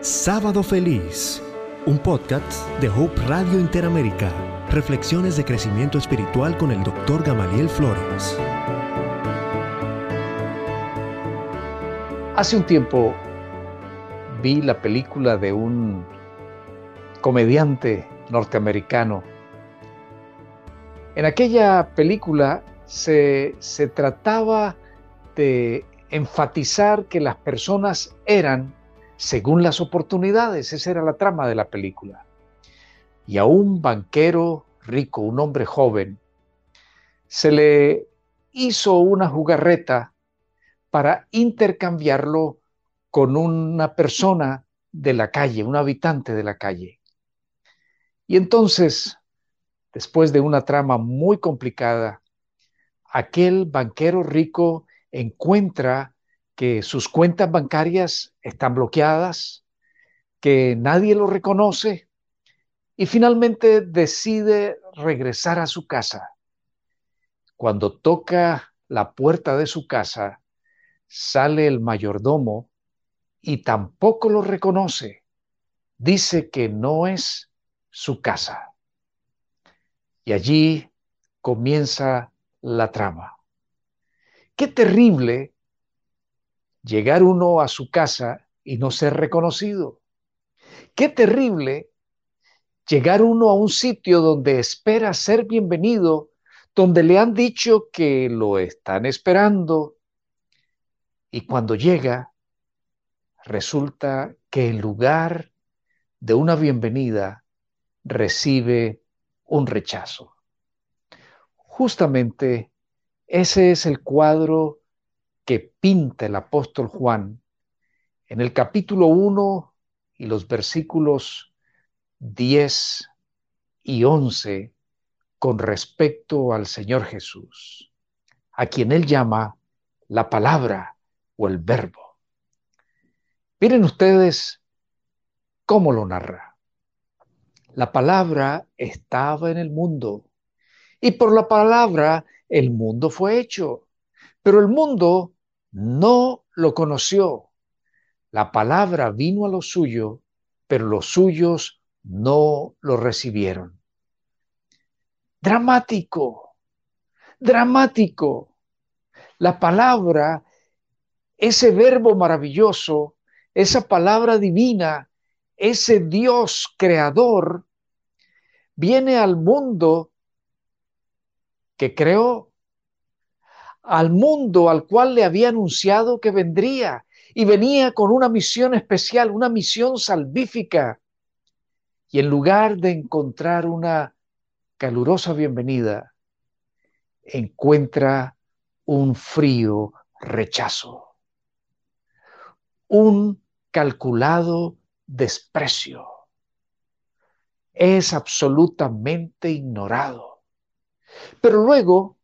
Sábado Feliz, un podcast de Hope Radio Interamérica. Reflexiones de crecimiento espiritual con el Dr. Gamaliel Flores. Hace un tiempo vi la película de un comediante norteamericano. En aquella película se, se trataba de enfatizar que las personas eran según las oportunidades. Esa era la trama de la película. Y a un banquero rico, un hombre joven, se le hizo una jugarreta para intercambiarlo con una persona de la calle, un habitante de la calle. Y entonces, después de una trama muy complicada, aquel banquero rico encuentra que sus cuentas bancarias están bloqueadas, que nadie lo reconoce y finalmente decide regresar a su casa. Cuando toca la puerta de su casa, sale el mayordomo y tampoco lo reconoce. Dice que no es su casa. Y allí comienza la trama. Qué terrible llegar uno a su casa y no ser reconocido. Qué terrible llegar uno a un sitio donde espera ser bienvenido, donde le han dicho que lo están esperando y cuando llega resulta que en lugar de una bienvenida recibe un rechazo. Justamente ese es el cuadro que pinta el apóstol Juan en el capítulo 1 y los versículos 10 y 11 con respecto al Señor Jesús, a quien él llama la palabra o el verbo. Miren ustedes cómo lo narra. La palabra estaba en el mundo y por la palabra el mundo fue hecho, pero el mundo no lo conoció. La palabra vino a lo suyo, pero los suyos no lo recibieron. Dramático, dramático. La palabra, ese verbo maravilloso, esa palabra divina, ese Dios creador, viene al mundo que creó al mundo al cual le había anunciado que vendría y venía con una misión especial, una misión salvífica. Y en lugar de encontrar una calurosa bienvenida, encuentra un frío rechazo, un calculado desprecio. Es absolutamente ignorado. Pero luego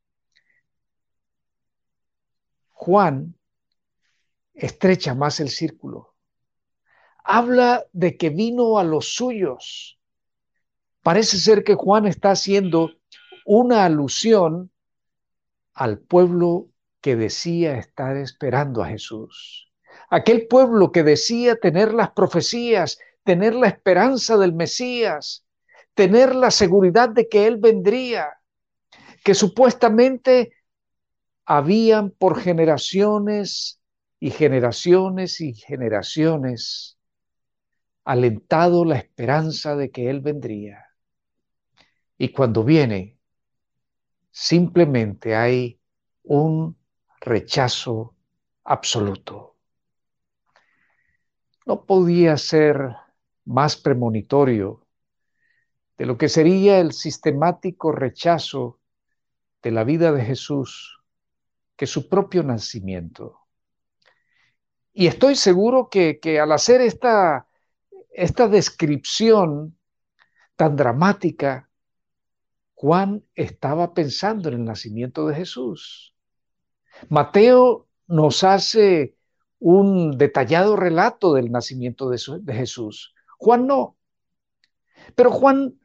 Juan estrecha más el círculo. Habla de que vino a los suyos. Parece ser que Juan está haciendo una alusión al pueblo que decía estar esperando a Jesús. Aquel pueblo que decía tener las profecías, tener la esperanza del Mesías, tener la seguridad de que Él vendría, que supuestamente habían por generaciones y generaciones y generaciones alentado la esperanza de que Él vendría. Y cuando viene, simplemente hay un rechazo absoluto. No podía ser más premonitorio de lo que sería el sistemático rechazo de la vida de Jesús que su propio nacimiento. Y estoy seguro que, al hacer esta, esta descripción tan dramática, Juan estaba pensando en el nacimiento de Jesús. Mateo nos hace un detallado relato del nacimiento de, de Jesús. Juan no. Pero Juan,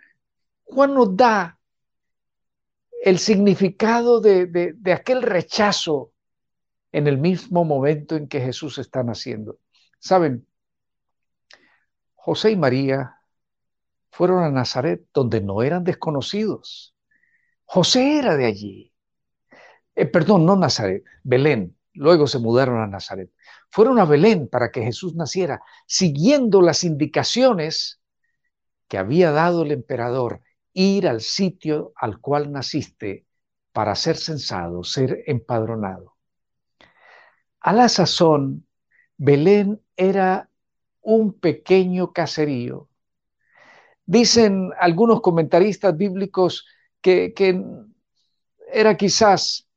Juan nos da el significado de, aquel rechazo en el mismo momento en que Jesús está naciendo. Saben, José y María fueron a Nazaret, donde no eran desconocidos. José era de allí. Eh, perdón, no Nazaret, Belén. Luego se mudaron a Nazaret. Fueron a Belén para que Jesús naciera, siguiendo las indicaciones que había dado el emperador, ir al sitio al cual naciste para ser censado, ser empadronado. A la sazón, Belén era un pequeño caserío. Dicen algunos comentaristas bíblicos que, que era quizás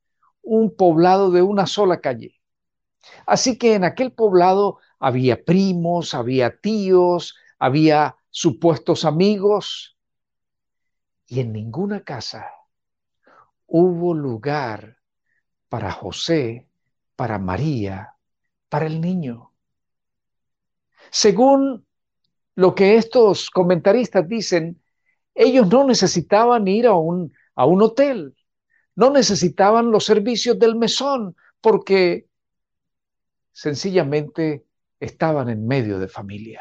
un poblado de una sola calle. Así que en aquel poblado había primos, había tíos, había supuestos amigos, y en ninguna casa hubo lugar para José, para María, para el niño. Según lo que estos comentaristas dicen, ellos no necesitaban ir a un, a un hotel, no necesitaban los servicios del mesón, porque sencillamente estaban en medio de familia.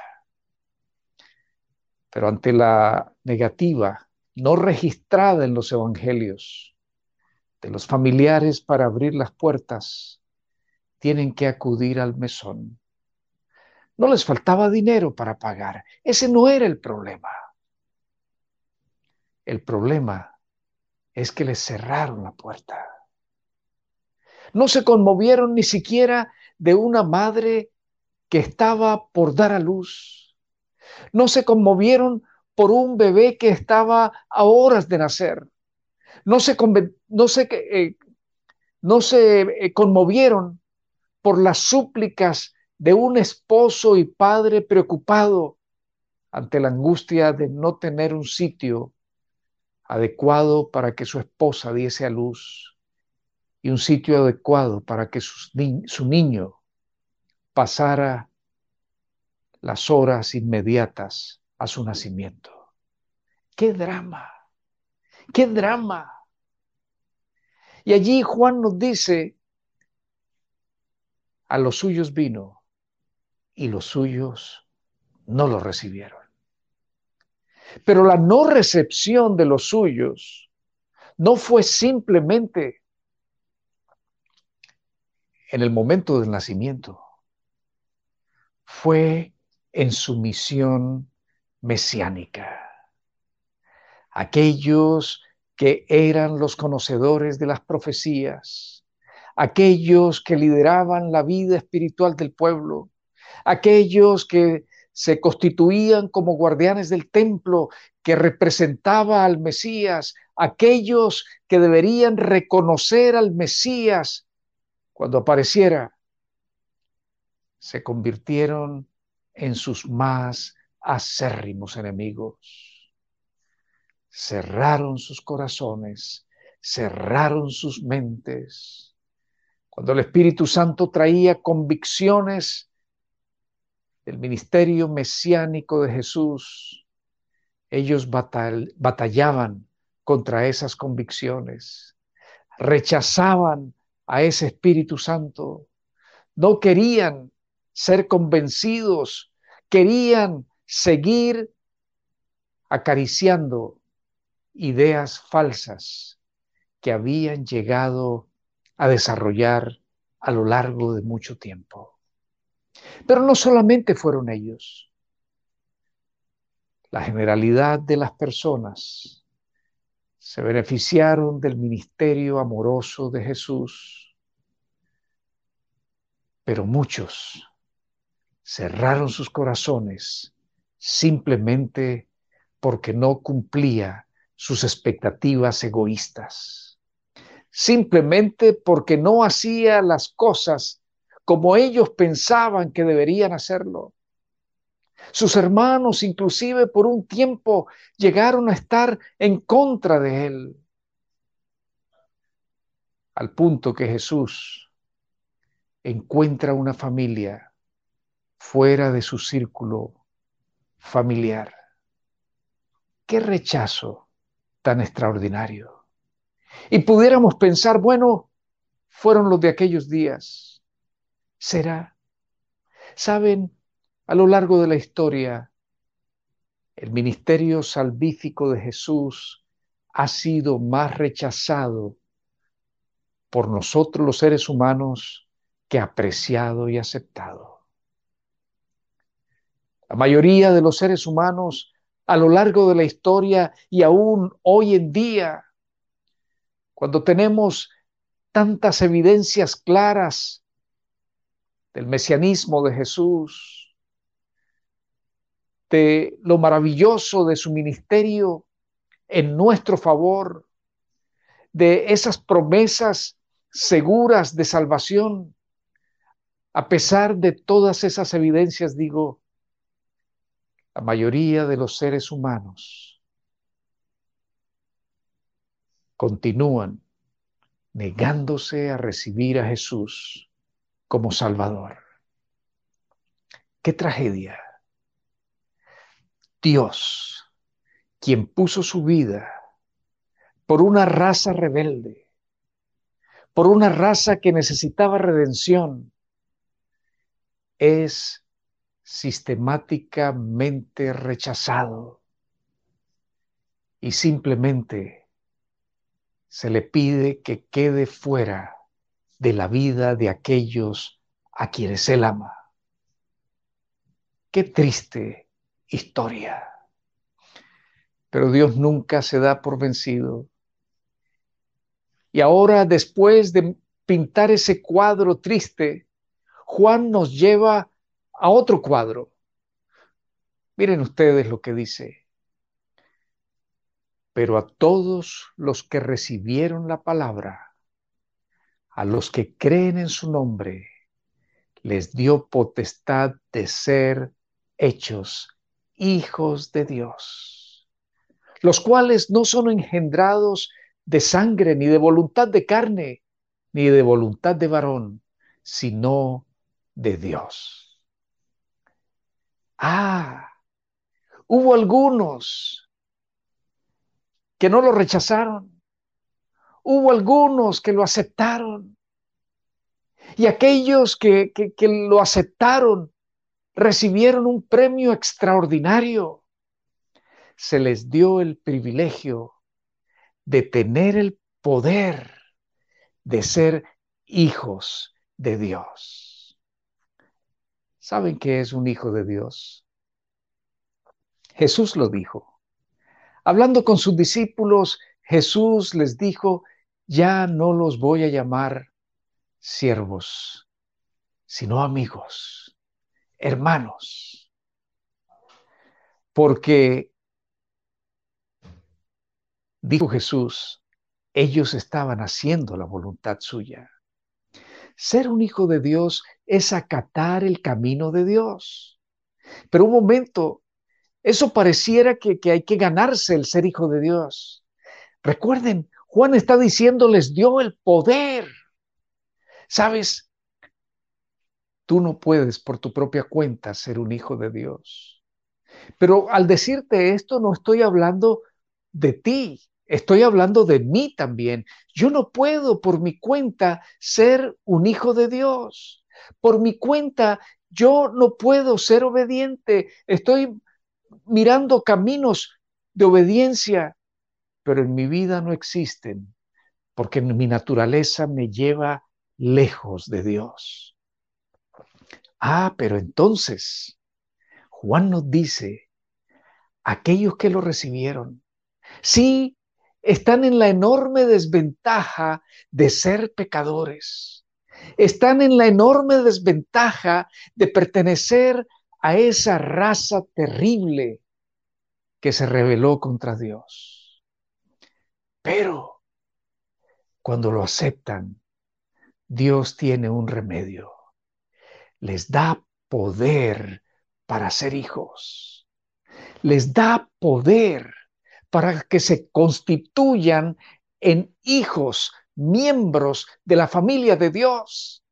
Pero ante la negativa no registrada en los evangelios de los familiares para abrir las puertas, tienen que acudir al mesón. No les faltaba dinero para pagar. Ese no era el problema. El problema es que les cerraron la puerta. No se conmovieron ni siquiera de una madre que estaba por dar a luz. No se conmovieron por un bebé que estaba a horas de nacer. No se, no se, eh, no se eh, conmovieron por las súplicas de un esposo y padre preocupado ante la angustia de no tener un sitio adecuado para que su esposa diese a luz y un sitio adecuado para que su niño pasara las horas inmediatas a su nacimiento. ¡Qué drama! ¡Qué drama! Y allí Juan nos dice, a los suyos vino y los suyos no lo recibieron. Pero la no recepción de los suyos no fue simplemente en el momento del nacimiento, fue en su misión mesiánica. Aquellos que eran los conocedores de las profecías, aquellos que lideraban la vida espiritual del pueblo, aquellos que se constituían como guardianes del templo que representaba al Mesías, aquellos que deberían reconocer al Mesías cuando apareciera, se convirtieron en sus más acérrimos enemigos. Cerraron sus corazones, cerraron sus mentes. Cuando el Espíritu Santo traía convicciones del ministerio mesiánico de Jesús, ellos batallaban contra esas convicciones, rechazaban a ese Espíritu Santo. No querían ser convencidos, querían seguir acariciando ideas falsas que habían llegado a desarrollar a lo largo de mucho tiempo. Pero no solamente fueron ellos. La generalidad de las personas se beneficiaron del ministerio amoroso de Jesús pero muchos cerraron sus corazones simplemente porque no cumplía sus expectativas egoístas, simplemente porque no hacía las cosas como ellos pensaban que deberían hacerlo. Sus hermanos inclusive por un tiempo llegaron a estar en contra de él, al punto que Jesús encuentra una familia fuera de su círculo familiar. Qué rechazo tan extraordinario. Y pudiéramos pensar, bueno, fueron los de aquellos días. ¿Será? Saben, a lo largo de la historia, el ministerio salvífico de Jesús ha sido más rechazado por nosotros los seres humanos que apreciado y aceptado. La mayoría de los seres humanos a lo largo de la historia y aún hoy en día, cuando tenemos tantas evidencias claras del mesianismo de Jesús, de lo maravilloso de su ministerio en nuestro favor, de esas promesas seguras de salvación. A pesar de todas esas evidencias, digo, la mayoría de los seres humanos continúan negándose a recibir a Jesús como Salvador. ¡Qué tragedia! Dios, quien puso su vida por una raza rebelde, por una raza que necesitaba redención, es sistemáticamente rechazado y simplemente se le pide que quede fuera de la vida de aquellos a quienes él ama. Qué triste historia. Pero Dios nunca se da por vencido. Y ahora, después de pintar ese cuadro triste, Juan nos lleva a otro cuadro. Miren ustedes lo que dice. Pero a todos los que recibieron la palabra, a los que creen en su nombre, les dio potestad de ser hechos hijos de Dios, los cuales no son engendrados de sangre, ni de voluntad de carne, ni de voluntad de varón, sino de Dios. Ah, hubo algunos que no lo rechazaron. Hubo algunos que lo aceptaron. Y aquellos que, que, lo aceptaron recibieron un premio extraordinario. Se les dio el privilegio de tener el poder de ser hijos de Dios. ¿Saben qué es un hijo de Dios? Jesús lo dijo. Hablando con sus discípulos, Jesús les dijo, ya no los voy a llamar siervos, sino amigos, hermanos, porque, dijo Jesús, ellos estaban haciendo la voluntad suya. Ser un hijo de Dios es acatar el camino de Dios. Pero un momento, eso pareciera que, hay que ganarse el ser hijo de Dios. Recuerden, Juan está diciendo, les dio el poder. Sabes, tú no puedes por tu propia cuenta ser un hijo de Dios. Pero al decirte esto, no estoy hablando de ti, Estoy hablando de mí también. Yo no puedo por mi cuenta ser un hijo de Dios. Por mi cuenta, yo no puedo ser obediente. Estoy mirando caminos de obediencia, pero en mi vida no existen, porque mi naturaleza me lleva lejos de Dios. Ah, pero entonces, Juan nos dice, aquellos que lo recibieron, sí, están en la enorme desventaja de ser pecadores. Están en la enorme desventaja de pertenecer a esa raza terrible que se rebeló contra Dios. Pero cuando lo aceptan, Dios tiene un remedio. Les da poder para ser hijos. Les da poder para que se constituyan en hijos, miembros de la familia de Dios.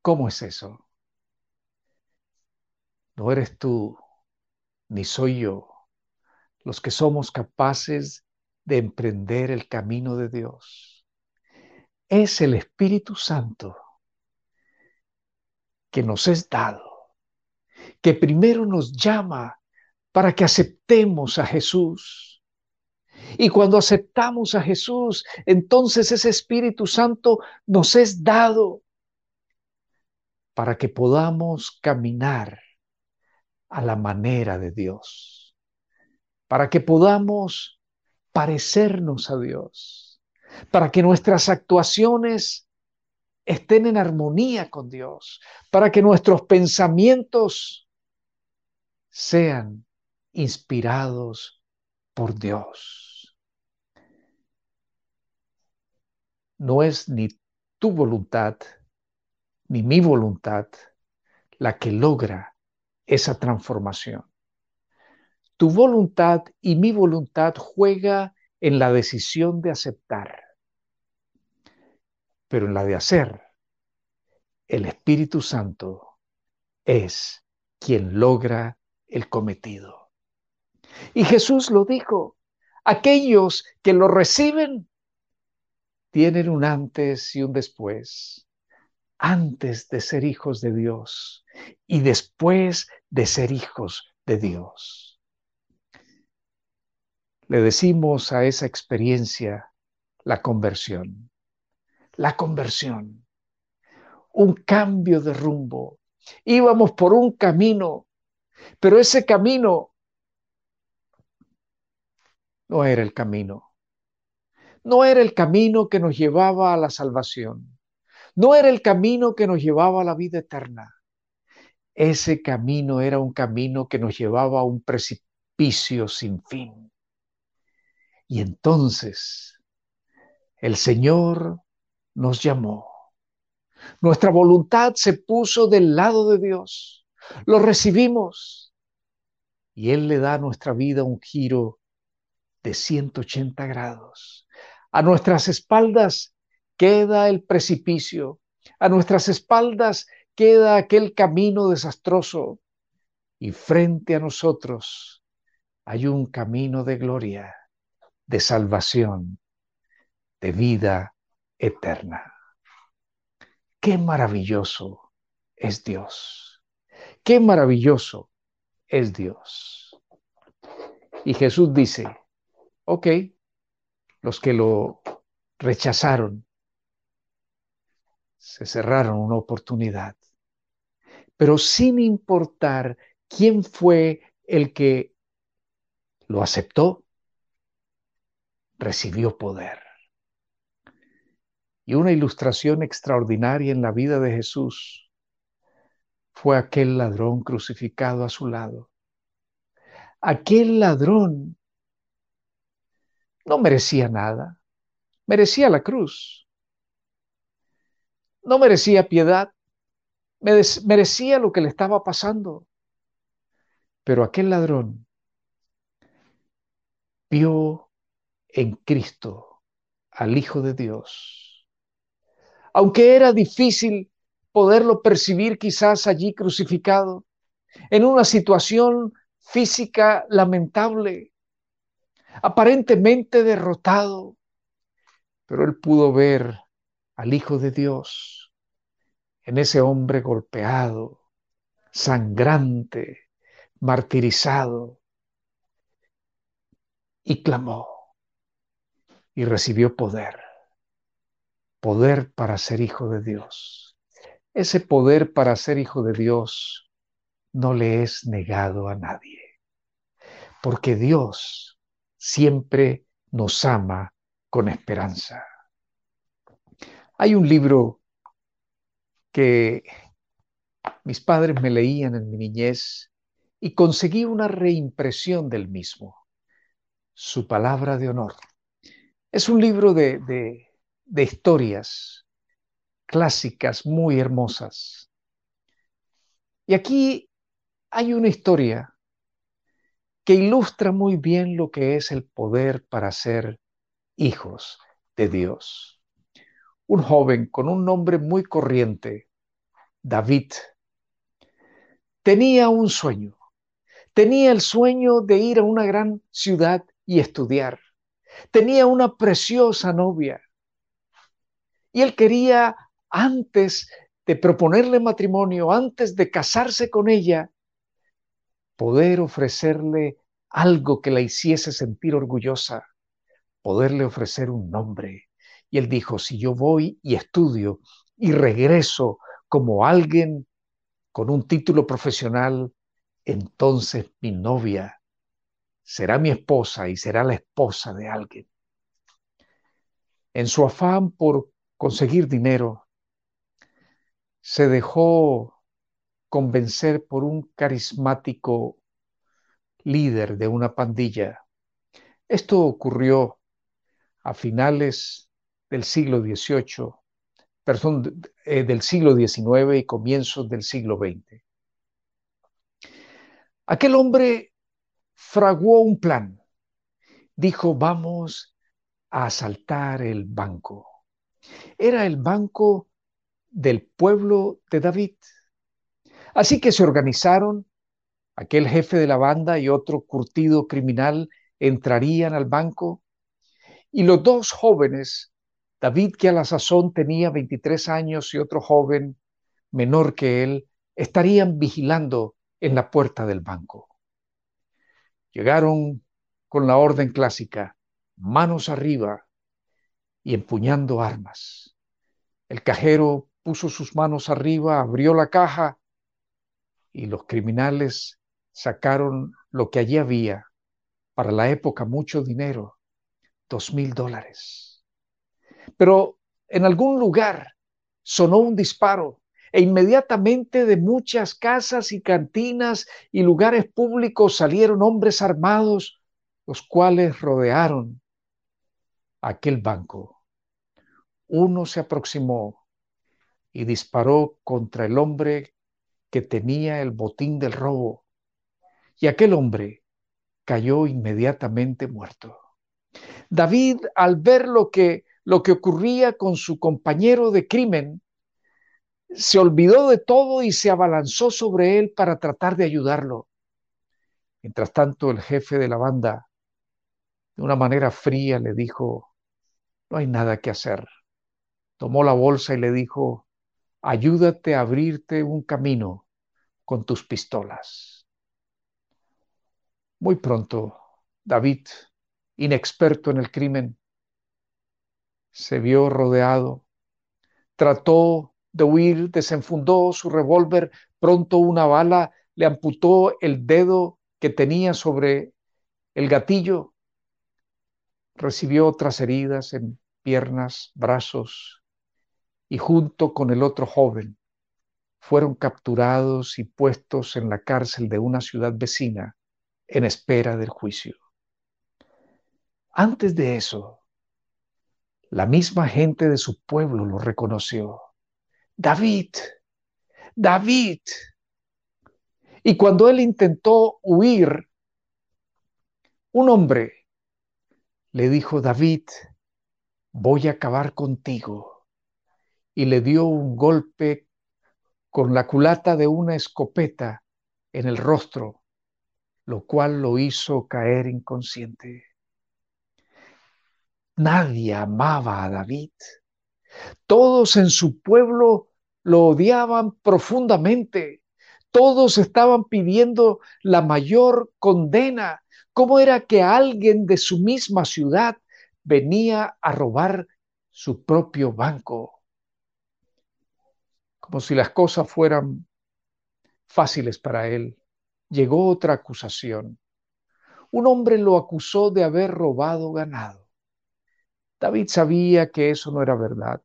¿Cómo es eso? No eres tú, ni soy yo, los que somos capaces de emprender el camino de Dios. Es el Espíritu Santo que nos es dado, que primero nos llama para que aceptemos a Jesús. Y cuando aceptamos a Jesús, entonces ese Espíritu Santo nos es dado para que podamos caminar a la manera de Dios, para que podamos parecernos a Dios, para que nuestras actuaciones estén en armonía con Dios, para que nuestros pensamientos sean inspirados por Dios. No es ni tu voluntad ni mi voluntad la que logra esa transformación. Tu voluntad y mi voluntad juega en la decisión de aceptar, pero en la de hacer, el Espíritu Santo es quien logra el cometido. Y Jesús lo dijo, aquellos que lo reciben tienen un antes y un después, antes de ser hijos de Dios y después de ser hijos de Dios. Le decimos a esa experiencia la conversión, la conversión, un cambio de rumbo. Íbamos por un camino pero ese camino no era el camino. No era el camino que nos llevaba a la salvación. No era el camino que nos llevaba a la vida eterna. Ese camino era un camino que nos llevaba a un precipicio sin fin. Y entonces el Señor nos llamó. Nuestra voluntad se puso del lado de Dios lo recibimos y Él le da a nuestra vida un giro de 180 grados. A nuestras espaldas queda el precipicio, a nuestras espaldas queda aquel camino desastroso y frente a nosotros hay un camino de gloria, de salvación, de vida eterna. Qué maravilloso es Dios. Qué maravilloso es Dios. Y Jesús dice, ok, los que lo rechazaron, se cerraron una oportunidad, pero sin importar quién fue el que lo aceptó, recibió poder. Y una ilustración extraordinaria en la vida de Jesús fue aquel ladrón crucificado a su lado. Aquel ladrón no merecía nada, merecía la cruz. No merecía piedad, merecía lo que le estaba pasando. Pero aquel ladrón vio en Cristo al Hijo de Dios. Aunque era difícil poderlo percibir quizás allí crucificado, en una situación física lamentable, aparentemente derrotado, pero él pudo ver al Hijo de Dios en ese hombre golpeado, sangrante, martirizado, y clamó y recibió poder, poder para ser hijo de Dios. Ese poder para ser hijo de Dios no le es negado a nadie, porque Dios siempre nos ama con esperanza. Hay un libro que mis padres me leían en mi niñez y conseguí una reimpresión del mismo, Su palabra de honor. Es un libro de, de historias clásicas muy hermosas. Y aquí hay una historia que ilustra muy bien lo que es el poder para ser hijos de Dios. Un joven con un nombre muy corriente, David, tenía un sueño. Tenía el sueño de ir a una gran ciudad y estudiar. Tenía una preciosa novia. Y él quería antes de proponerle matrimonio, antes de casarse con ella, poder ofrecerle algo que la hiciese sentir orgullosa, poderle ofrecer un nombre. Y él dijo, si yo voy y estudio y regreso como alguien con un título profesional, entonces mi novia será mi esposa y será la esposa de alguien. En su afán por conseguir dinero, se dejó convencer por un carismático líder de una pandilla. Esto ocurrió a finales del siglo XVIII, perdón, eh, del siglo XIX y comienzos del siglo XX. Aquel hombre fraguó un plan. Dijo, vamos a asaltar el banco. Era el banco del pueblo de David. Así que se organizaron, aquel jefe de la banda y otro curtido criminal entrarían al banco y los dos jóvenes, David que a la sazón tenía 23 años y otro joven menor que él, estarían vigilando en la puerta del banco. Llegaron con la orden clásica, manos arriba y empuñando armas. El cajero puso sus manos arriba, abrió la caja y los criminales sacaron lo que allí había, para la época mucho dinero, dos mil dólares. Pero en algún lugar sonó un disparo e inmediatamente de muchas casas y cantinas y lugares públicos salieron hombres armados, los cuales rodearon aquel banco. Uno se aproximó y disparó contra el hombre que tenía el botín del robo, y aquel hombre cayó inmediatamente muerto. David, al ver lo que, lo que ocurría con su compañero de crimen, se olvidó de todo y se abalanzó sobre él para tratar de ayudarlo. Mientras tanto, el jefe de la banda, de una manera fría, le dijo, no hay nada que hacer. Tomó la bolsa y le dijo, ayúdate a abrirte un camino con tus pistolas. Muy pronto, David, inexperto en el crimen, se vio rodeado, trató de huir, desenfundó su revólver, pronto una bala le amputó el dedo que tenía sobre el gatillo, recibió otras heridas en piernas, brazos, y junto con el otro joven fueron capturados y puestos en la cárcel de una ciudad vecina en espera del juicio. Antes de eso, la misma gente de su pueblo lo reconoció David, David. Y cuando él intentó huir, un hombre le dijo, David, voy a acabar contigo. Y le dio un golpe con la culata de una escopeta en el rostro, lo cual lo hizo caer inconsciente. Nadie amaba a David. Todos en su pueblo lo odiaban profundamente. Todos estaban pidiendo la mayor condena. ¿Cómo era que alguien de su misma ciudad venía a robar su propio banco? Como si las cosas fueran fáciles para él. Llegó otra acusación. Un hombre lo acusó de haber robado ganado. David sabía que eso no era verdad.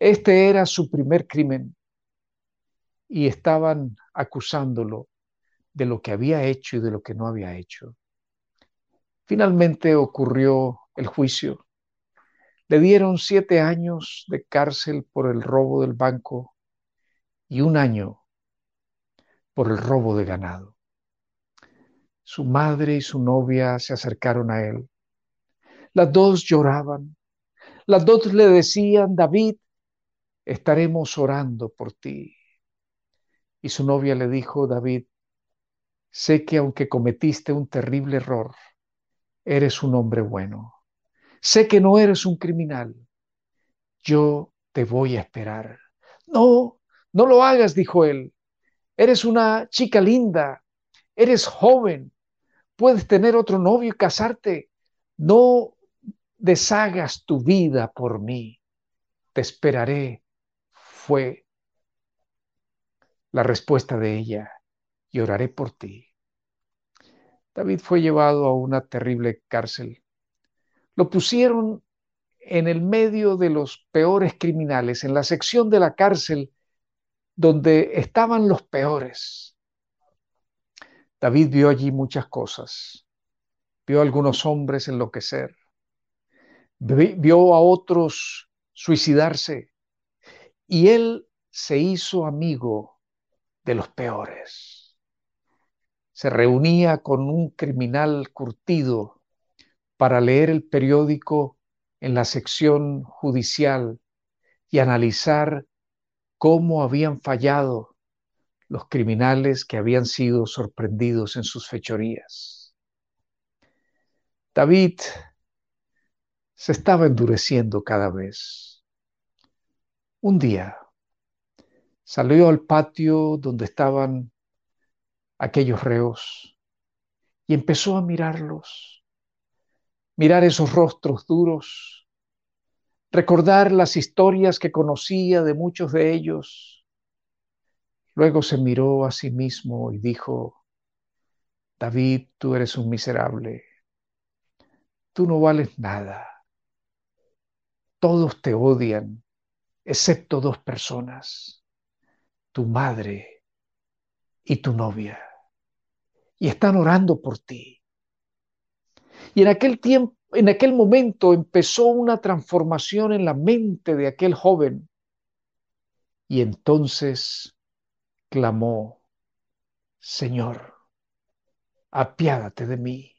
Este era su primer crimen y estaban acusándolo de lo que había hecho y de lo que no había hecho. Finalmente ocurrió el juicio. Le dieron siete años de cárcel por el robo del banco y un año por el robo de ganado. Su madre y su novia se acercaron a él. Las dos lloraban. Las dos le decían, David, estaremos orando por ti. Y su novia le dijo, David, sé que aunque cometiste un terrible error, eres un hombre bueno. Sé que no eres un criminal. Yo te voy a esperar. No, no lo hagas, dijo él. Eres una chica linda. eres joven, puedes tener otro novio y casarte. No deshagas tu vida por mí. Te esperaré. Fue la respuesta de ella. Y oraré por ti. David fue llevado a una terrible cárcel. Lo pusieron en el medio de los peores criminales, en la sección de la cárcel donde estaban los peores. David vio allí muchas cosas. Vio a algunos hombres enloquecer. Vio a otros suicidarse. Y él se hizo amigo de los peores. Se reunía con un criminal curtido para leer el periódico en la sección judicial y analizar cómo habían fallado los criminales que habían sido sorprendidos en sus fechorías. David se estaba endureciendo cada vez. Un día salió al patio donde estaban aquellos reos y empezó a mirarlos, mirar esos rostros duros, recordar las historias que conocía de muchos de ellos. Luego se miró a sí mismo y dijo, David, tú eres un miserable, tú no vales nada, todos te odian, excepto dos personas, tu madre y tu novia, y están orando por ti. Y en aquel tiempo en aquel momento empezó una transformación en la mente de aquel joven y entonces clamó, Señor, apiádate de mí,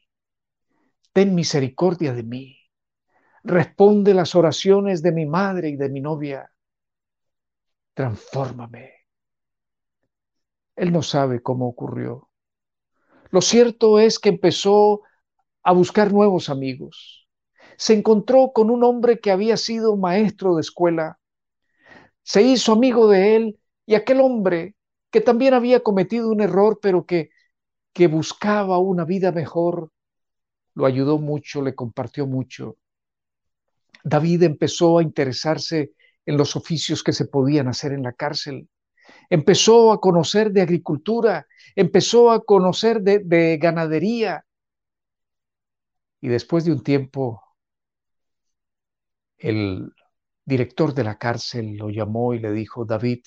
ten misericordia de mí, responde las oraciones de mi madre y de mi novia, transfórmame. Él no sabe cómo ocurrió. Lo cierto es que empezó a buscar nuevos amigos. Se encontró con un hombre que había sido maestro de escuela. Se hizo amigo de él y aquel hombre que también había cometido un error, pero que, que buscaba una vida mejor, lo ayudó mucho, le compartió mucho. David empezó a interesarse en los oficios que se podían hacer en la cárcel. Empezó a conocer de agricultura, empezó a conocer de, de ganadería, y después de un tiempo, el director de la cárcel lo llamó y le dijo, David,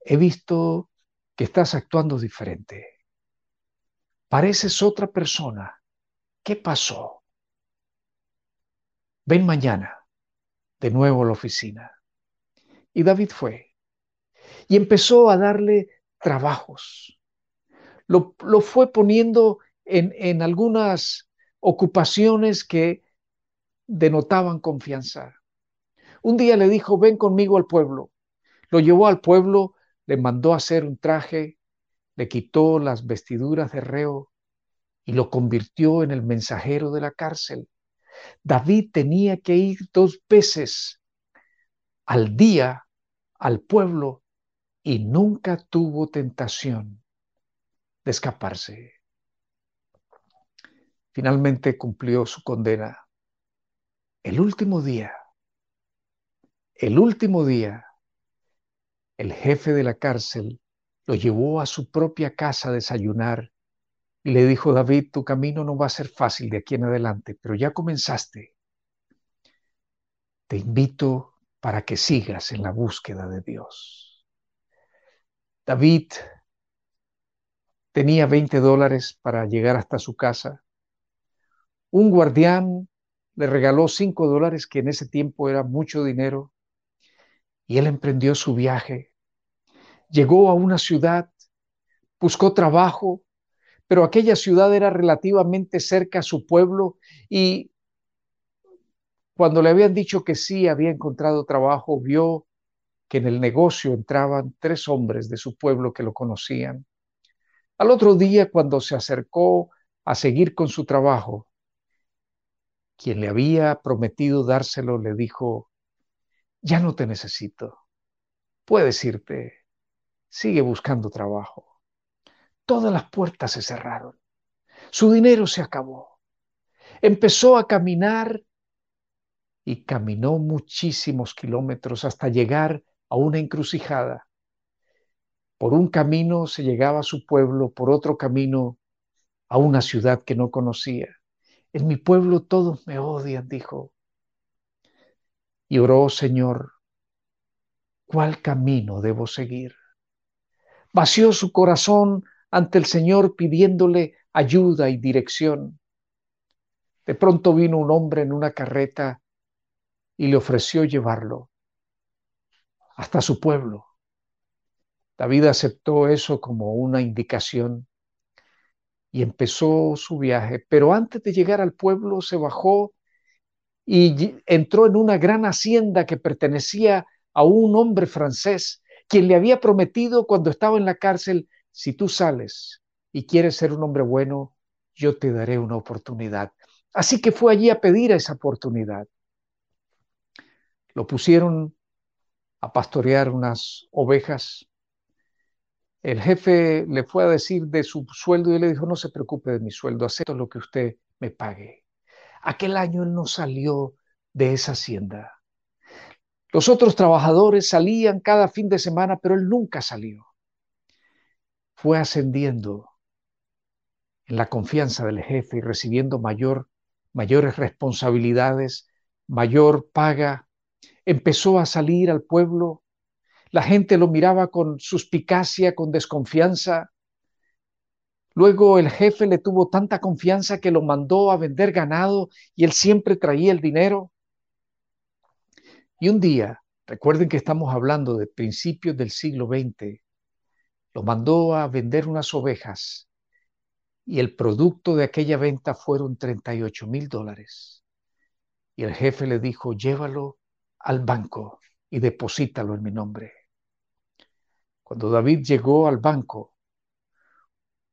he visto que estás actuando diferente. Pareces otra persona. ¿Qué pasó? Ven mañana de nuevo a la oficina. Y David fue y empezó a darle trabajos. Lo, lo fue poniendo en, en algunas ocupaciones que denotaban confianza. Un día le dijo, ven conmigo al pueblo. Lo llevó al pueblo, le mandó hacer un traje, le quitó las vestiduras de reo y lo convirtió en el mensajero de la cárcel. David tenía que ir dos veces al día al pueblo y nunca tuvo tentación de escaparse finalmente cumplió su condena. El último día, el último día, el jefe de la cárcel lo llevó a su propia casa a desayunar y le dijo, David, tu camino no va a ser fácil de aquí en adelante, pero ya comenzaste. Te invito para que sigas en la búsqueda de Dios. David tenía 20 dólares para llegar hasta su casa un guardián le regaló cinco dólares, que en ese tiempo era mucho dinero, y él emprendió su viaje. Llegó a una ciudad, buscó trabajo, pero aquella ciudad era relativamente cerca a su pueblo y cuando le habían dicho que sí había encontrado trabajo, vio que en el negocio entraban tres hombres de su pueblo que lo conocían. Al otro día, cuando se acercó a seguir con su trabajo, quien le había prometido dárselo le dijo, ya no te necesito, puedes irte, sigue buscando trabajo. todas las puertas se cerraron. Su dinero se acabó. Empezó a caminar y caminó muchísimos kilómetros hasta llegar a una encrucijada. Por un camino se llegaba a su pueblo, por otro camino a una ciudad que no conocía. En mi pueblo todos me odian, dijo. Y oró, Señor, ¿cuál camino debo seguir? Vació su corazón ante el Señor pidiéndole ayuda y dirección. De pronto vino un hombre en una carreta y le ofreció llevarlo hasta su pueblo. David aceptó eso como una indicación y empezó su viaje, pero antes de llegar al pueblo se bajó y entró en una gran hacienda que pertenecía a un hombre francés, quien le había prometido cuando estaba en la cárcel, si tú sales y quieres ser un hombre bueno, yo te daré una oportunidad. Así que fue allí a pedir esa oportunidad. Lo pusieron a pastorear unas ovejas. El jefe le fue a decir de su sueldo y le dijo, no se preocupe de mi sueldo, acepto lo que usted me pague. Aquel año él no salió de esa hacienda. Los otros trabajadores salían cada fin de semana, pero él nunca salió. Fue ascendiendo en la confianza del jefe y recibiendo mayor, mayores responsabilidades, mayor paga. Empezó a salir al pueblo. La gente lo miraba con suspicacia, con desconfianza. Luego el jefe le tuvo tanta confianza que lo mandó a vender ganado y él siempre traía el dinero. Y un día, recuerden que estamos hablando de principios del siglo XX, lo mandó a vender unas ovejas y el producto de aquella venta fueron 38 mil dólares. Y el jefe le dijo, llévalo al banco y deposítalo en mi nombre. Cuando David llegó al banco,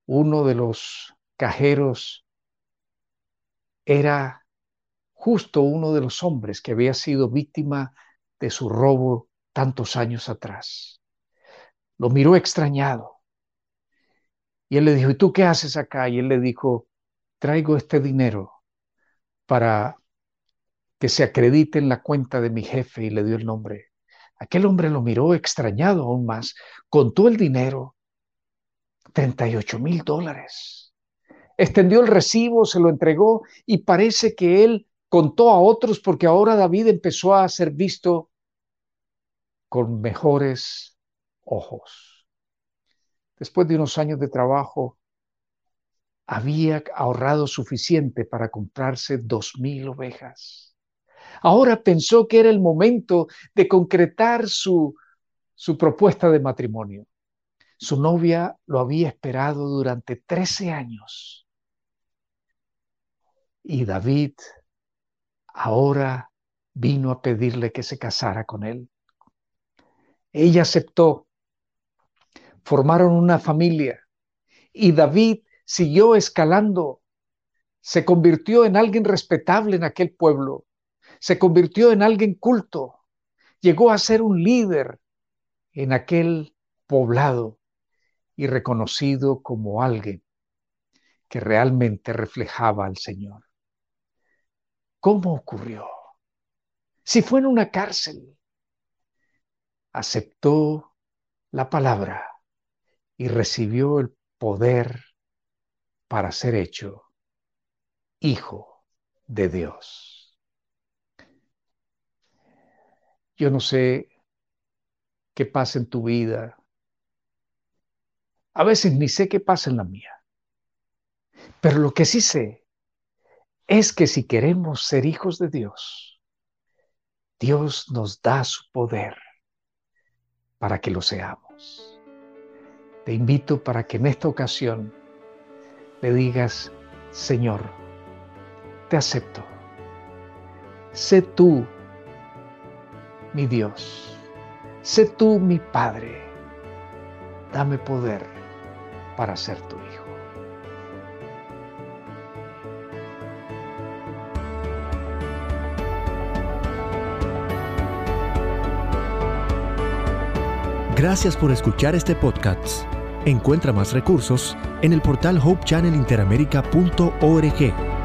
uno de los cajeros era justo uno de los hombres que había sido víctima de su robo tantos años atrás. Lo miró extrañado. Y él le dijo, ¿y tú qué haces acá? Y él le dijo, traigo este dinero para que se acredite en la cuenta de mi jefe y le dio el nombre. Aquel hombre lo miró extrañado aún más, contó el dinero, 38 mil dólares. Extendió el recibo, se lo entregó y parece que él contó a otros porque ahora David empezó a ser visto con mejores ojos. Después de unos años de trabajo, había ahorrado suficiente para comprarse dos mil ovejas. Ahora pensó que era el momento de concretar su, su propuesta de matrimonio. Su novia lo había esperado durante 13 años. Y David ahora vino a pedirle que se casara con él. Ella aceptó, formaron una familia y David siguió escalando, se convirtió en alguien respetable en aquel pueblo, se convirtió en alguien culto, llegó a ser un líder en aquel poblado y reconocido como alguien que realmente reflejaba al Señor. ¿Cómo ocurrió? Si fue en una cárcel, aceptó la palabra y recibió el poder para ser hecho hijo de Dios. Yo no sé qué pasa en tu vida. A veces ni sé qué pasa en la mía. Pero lo que sí sé es que si queremos ser hijos de Dios, Dios nos da su poder para que lo seamos. Te invito para que en esta ocasión le digas, Señor, te acepto. Sé tú mi Dios. Sé tú mi Padre. Dame poder para ser tu Hijo. Gracias por escuchar este podcast. Encuentra más recursos en el portal hopechannelinteramerica.org